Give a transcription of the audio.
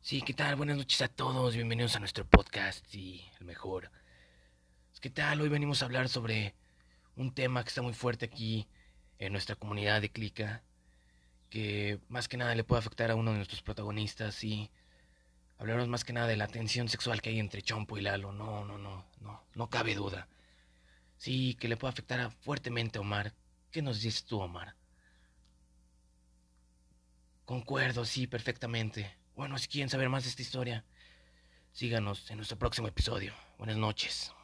Sí, ¿qué tal? Buenas noches a todos, bienvenidos a nuestro podcast y el mejor. ¿Qué tal? Hoy venimos a hablar sobre un tema que está muy fuerte aquí en nuestra comunidad de Clica, que más que nada le puede afectar a uno de nuestros protagonistas y hablaremos más que nada de la tensión sexual que hay entre Chompo y Lalo. No, no, no, no, no cabe duda. Sí, que le puede afectar fuertemente a Omar. ¿Qué nos dices tú, Omar? Concuerdo, sí, perfectamente. Bueno, si quieren saber más de esta historia, síganos en nuestro próximo episodio. Buenas noches.